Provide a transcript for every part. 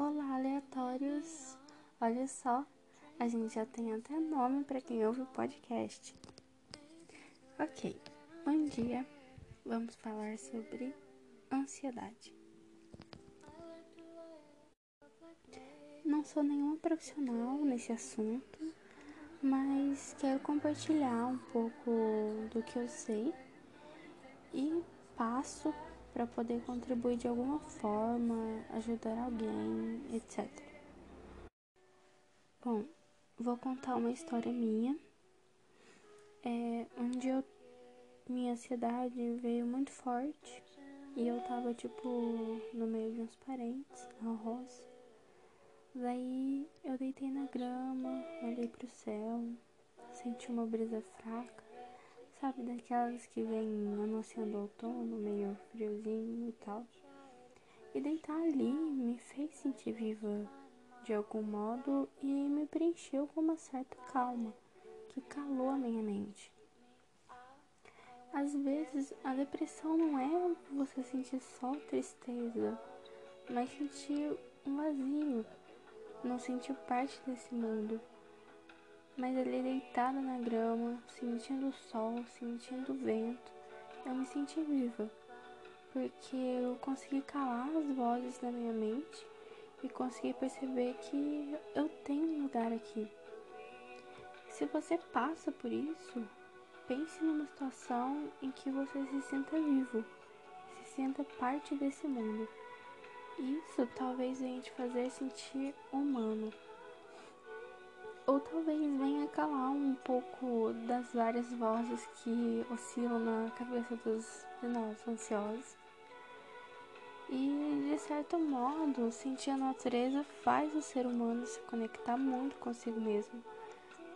Olá, aleatórios! Olha só, a gente já tem até nome para quem ouve o podcast. Ok, bom dia. Vamos falar sobre ansiedade. Não sou nenhuma profissional nesse assunto, mas quero compartilhar um pouco do que eu sei e passo para poder contribuir de alguma forma, ajudar alguém, etc. Bom, vou contar uma história minha. É, onde eu, minha ansiedade veio muito forte e eu tava tipo no meio de uns parentes, na roça. Daí eu deitei na grama, olhei pro céu, senti uma brisa fraca Sabe, daquelas que vem anunciando outono, meio friozinho e tal. E deitar ali me fez sentir viva de algum modo e me preencheu com uma certa calma que calou a minha mente. Às vezes a depressão não é você sentir só tristeza, mas sentir um vazio, não sentir parte desse mundo mas ali deitada na grama, sentindo o sol, sentindo o vento, eu me senti viva, porque eu consegui calar as vozes da minha mente e consegui perceber que eu tenho um lugar aqui. Se você passa por isso, pense numa situação em que você se sinta vivo, se sinta parte desse mundo. Isso talvez venha te fazer sentir humano ou talvez venha calar um pouco das várias vozes que oscilam na cabeça dos, de nós ansiosos. E de certo modo, sentir a natureza faz o ser humano se conectar muito consigo mesmo,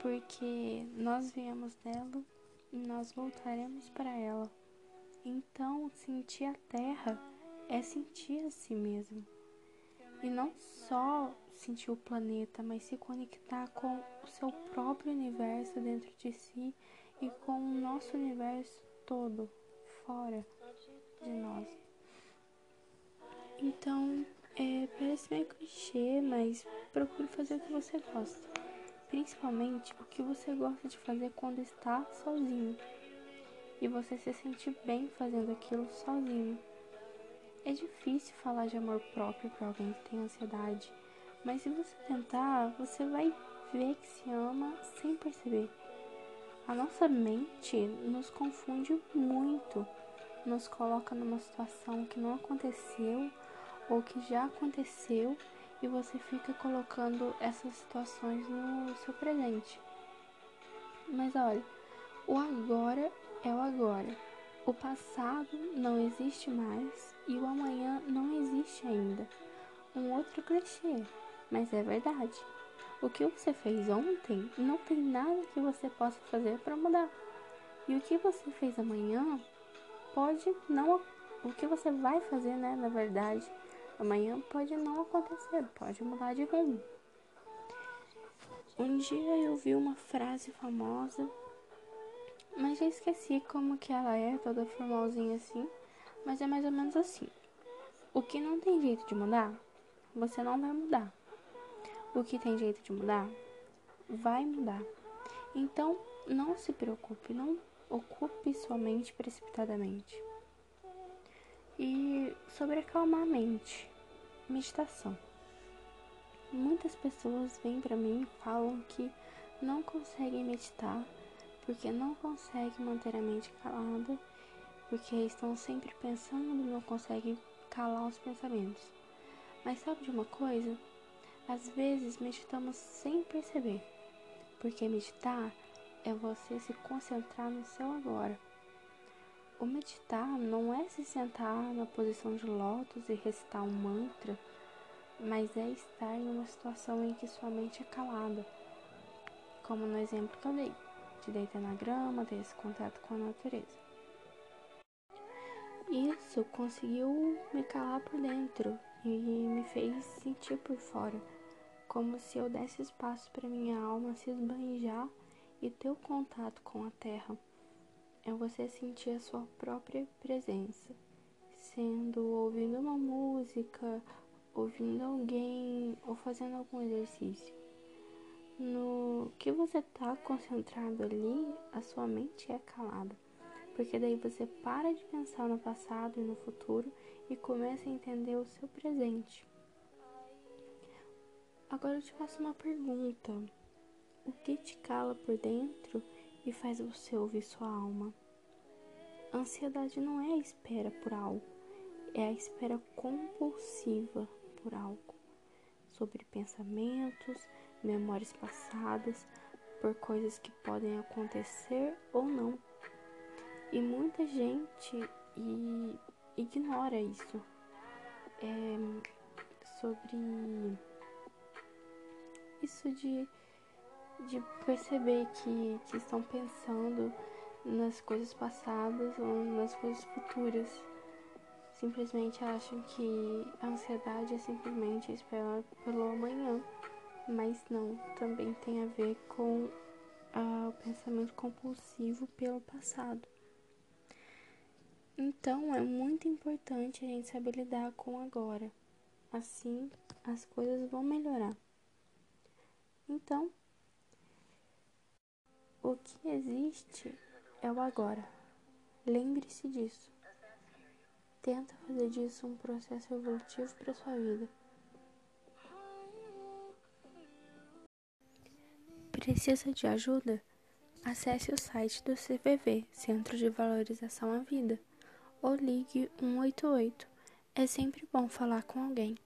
porque nós viemos dela e nós voltaremos para ela. Então, sentir a terra é sentir a si mesmo. E não só sentir o planeta, mas se conectar com o seu próprio universo dentro de si e com o nosso universo todo fora de nós. Então, é, parece meio clichê, mas procure fazer o que você gosta. Principalmente o que você gosta de fazer quando está sozinho. E você se sentir bem fazendo aquilo sozinho. É difícil falar de amor próprio para alguém que tem ansiedade mas se você tentar, você vai ver que se ama sem perceber. A nossa mente nos confunde muito, nos coloca numa situação que não aconteceu ou que já aconteceu e você fica colocando essas situações no seu presente. Mas olha, o agora é o agora. O passado não existe mais e o amanhã não existe ainda. Um outro clichê, mas é verdade. O que você fez ontem não tem nada que você possa fazer para mudar. E o que você fez amanhã pode não. O que você vai fazer, né? Na verdade, amanhã pode não acontecer, pode mudar de rumo. Um dia eu vi uma frase famosa, mas já esqueci como que ela é, toda formalzinha assim, mas é mais ou menos assim. O que não tem jeito de mudar, você não vai mudar. O que tem jeito de mudar, vai mudar. Então, não se preocupe, não ocupe sua mente precipitadamente. E sobre acalmar a mente, meditação. Muitas pessoas vêm para mim e falam que não conseguem meditar porque não conseguem manter a mente calada, porque estão sempre pensando, não conseguem calar os pensamentos. Mas sabe de uma coisa? Às vezes meditamos sem perceber, porque meditar é você se concentrar no seu agora. O meditar não é se sentar na posição de lótus e recitar um mantra, mas é estar em uma situação em que sua mente é calada, como no exemplo que eu dei, de deitar na grama, ter esse contato com a natureza. Isso conseguiu me calar por dentro e me fez sentir por fora como se eu desse espaço para minha alma se esbanjar e ter o contato com a terra. É você sentir a sua própria presença, sendo ouvindo uma música ouvindo alguém ou fazendo algum exercício. No que você está concentrado ali, a sua mente é calada. Porque daí você para de pensar no passado e no futuro e começa a entender o seu presente. Agora eu te faço uma pergunta. O que te cala por dentro e faz você ouvir sua alma? Ansiedade não é a espera por algo, é a espera compulsiva por algo, sobre pensamentos, memórias passadas, por coisas que podem acontecer ou não. E muita gente e, ignora isso. É, sobre isso de, de perceber que, que estão pensando nas coisas passadas ou nas coisas futuras. Simplesmente acham que a ansiedade é simplesmente esperar pelo amanhã, mas não, também tem a ver com ah, o pensamento compulsivo pelo passado. Então é muito importante a gente saber lidar com agora. Assim as coisas vão melhorar. Então, o que existe é o agora. Lembre-se disso. Tenta fazer disso um processo evolutivo para sua vida. Precisa de ajuda? Acesse o site do CVV, Centro de Valorização à Vida, ou ligue 188. É sempre bom falar com alguém.